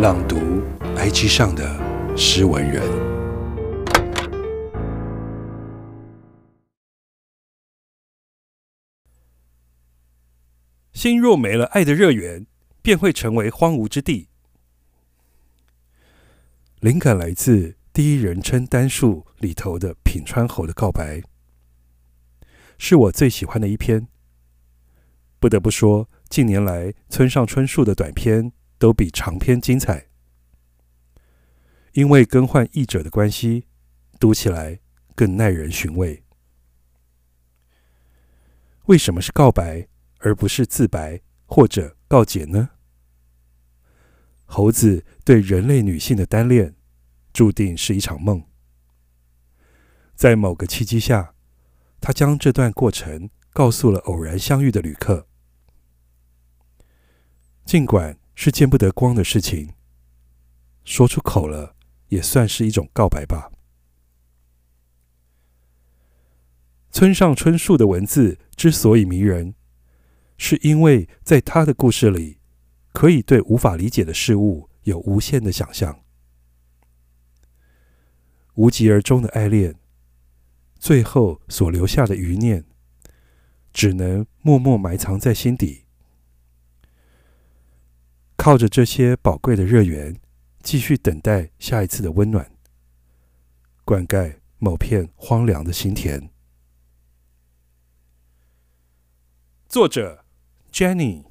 朗读 IG 上的诗文人。心若没了爱的热源，便会成为荒芜之地。灵感来自第一人称单数里头的品川侯的告白，是我最喜欢的一篇。不得不说，近年来村上春树的短篇都比长篇精彩。因为更换译者的关系，读起来更耐人寻味。为什么是告白而不是自白或者告解呢？猴子对人类女性的单恋，注定是一场梦。在某个契机下，他将这段过程告诉了偶然相遇的旅客。尽管是见不得光的事情，说出口了。也算是一种告白吧。村上春树的文字之所以迷人，是因为在他的故事里，可以对无法理解的事物有无限的想象。无疾而终的爱恋，最后所留下的余念，只能默默埋藏在心底，靠着这些宝贵的热源。继续等待下一次的温暖，灌溉某片荒凉的心田。作者：Jenny。